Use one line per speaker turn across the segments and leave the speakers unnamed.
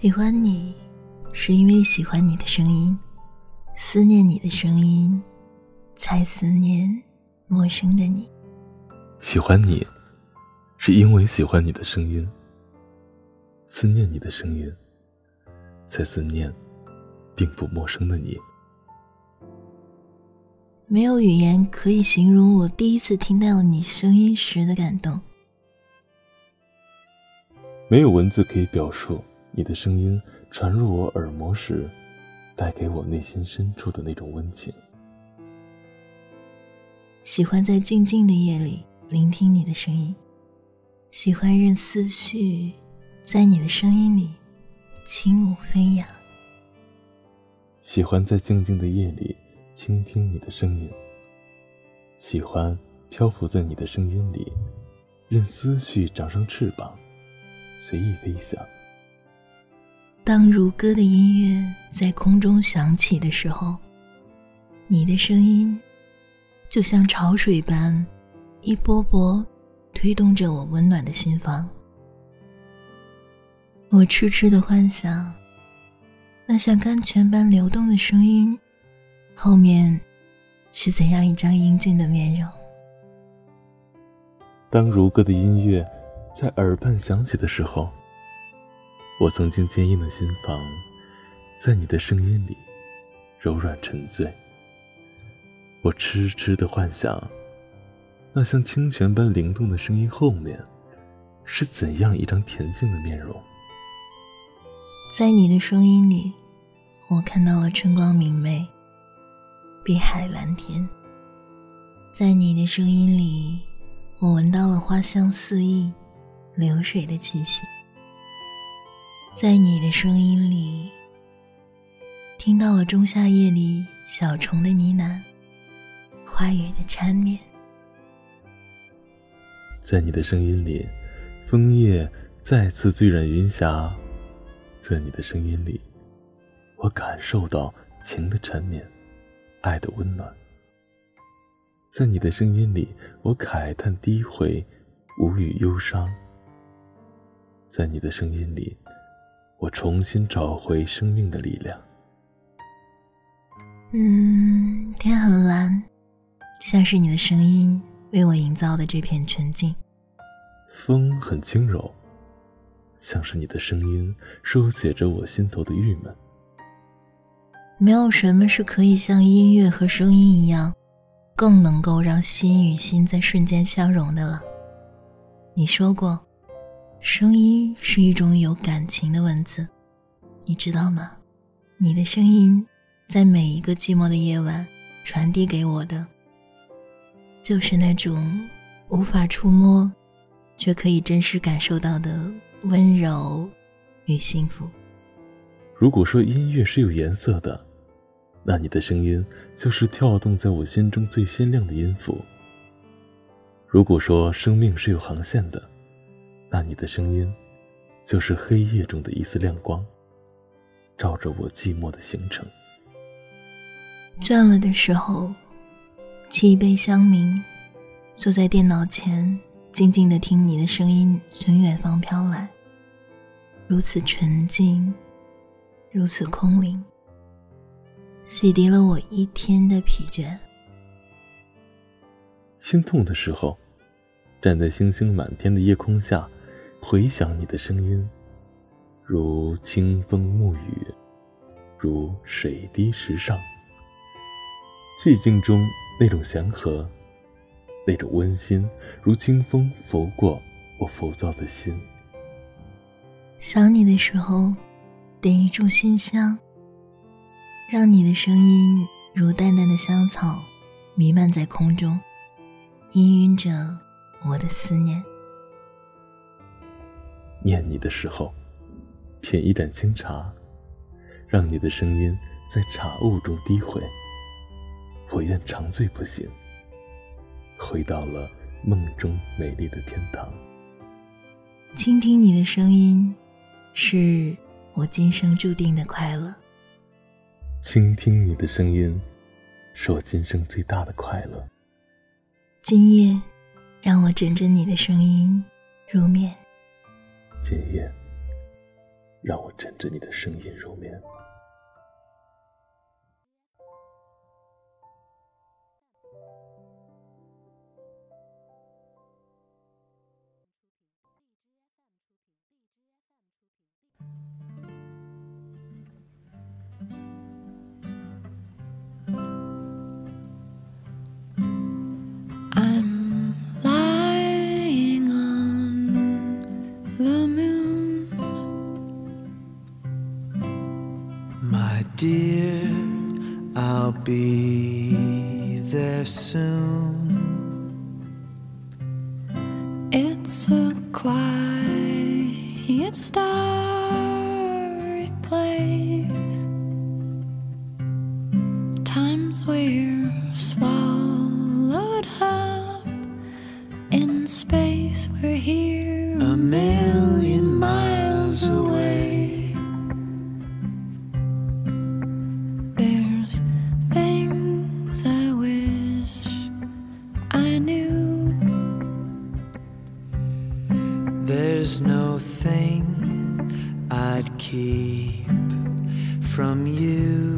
喜欢你，是因为喜欢你的声音；思念你的声音，才思念陌生的你。
喜欢你，是因为喜欢你的声音；思念你的声音，才思念并不陌生的你。
没有语言可以形容我第一次听到你声音时的感动，
没有文字可以表述。你的声音传入我耳膜时，带给我内心深处的那种温情。
喜欢在静静的夜里聆听你的声音，喜欢任思绪在你的声音里轻舞飞扬。
喜欢在静静的夜里倾听你的声音，喜欢漂浮在你的声音里，任思绪长上翅膀，随意飞翔。
当如歌的音乐在空中响起的时候，你的声音就像潮水般一波波推动着我温暖的心房。我痴痴的幻想，那像甘泉般流动的声音后面是怎样一张英俊的面容。
当如歌的音乐在耳畔响起的时候。我曾经坚硬的心房，在你的声音里柔软沉醉。我痴痴的幻想，那像清泉般灵动的声音后面，是怎样一张恬静的面容？
在你的声音里，我看到了春光明媚，碧海蓝天。在你的声音里，我闻到了花香四溢，流水的气息。在你的声音里，听到了仲夏夜里小虫的呢喃，花语的缠绵。
在你的声音里，枫叶再次醉染云霞。在你的声音里，我感受到情的缠绵，爱的温暖。在你的声音里，我慨叹低回，无语忧伤。在你的声音里。我重新找回生命的力量。
嗯，天很蓝，像是你的声音为我营造的这片纯净。
风很轻柔，像是你的声音书写着我心头的郁闷。
没有什么是可以像音乐和声音一样，更能够让心与心在瞬间相融的了。你说过。声音是一种有感情的文字，你知道吗？你的声音在每一个寂寞的夜晚传递给我的，就是那种无法触摸，却可以真实感受到的温柔与幸福。
如果说音乐是有颜色的，那你的声音就是跳动在我心中最鲜亮的音符。如果说生命是有航线的，那你的声音，就是黑夜中的一丝亮光，照着我寂寞的行程。
倦了的时候，沏一杯香茗，坐在电脑前，静静的听你的声音从远方飘来，如此纯净，如此空灵，洗涤了我一天的疲倦。
心痛的时候，站在星星满天的夜空下。回想你的声音，如清风沐雨，如水滴石上。寂静中那种祥和，那种温馨，如清风拂过我浮躁的心。
想你的时候，点一炷馨香，让你的声音如淡淡的香草，弥漫在空中，氤氲着我的思念。
念你的时候，品一盏清茶，让你的声音在茶雾中低回。我愿长醉不醒，回到了梦中美丽的天堂。
倾听你的声音，是我今生注定的快乐。
倾听你的声音，是我今生最大的快乐。
今夜，让我枕着你的声音入眠。
今夜让我枕着你的声音入眠
Dear, I'll be there soon.
It's a quiet
star. I'd keep from you.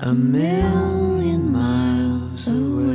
a million miles away.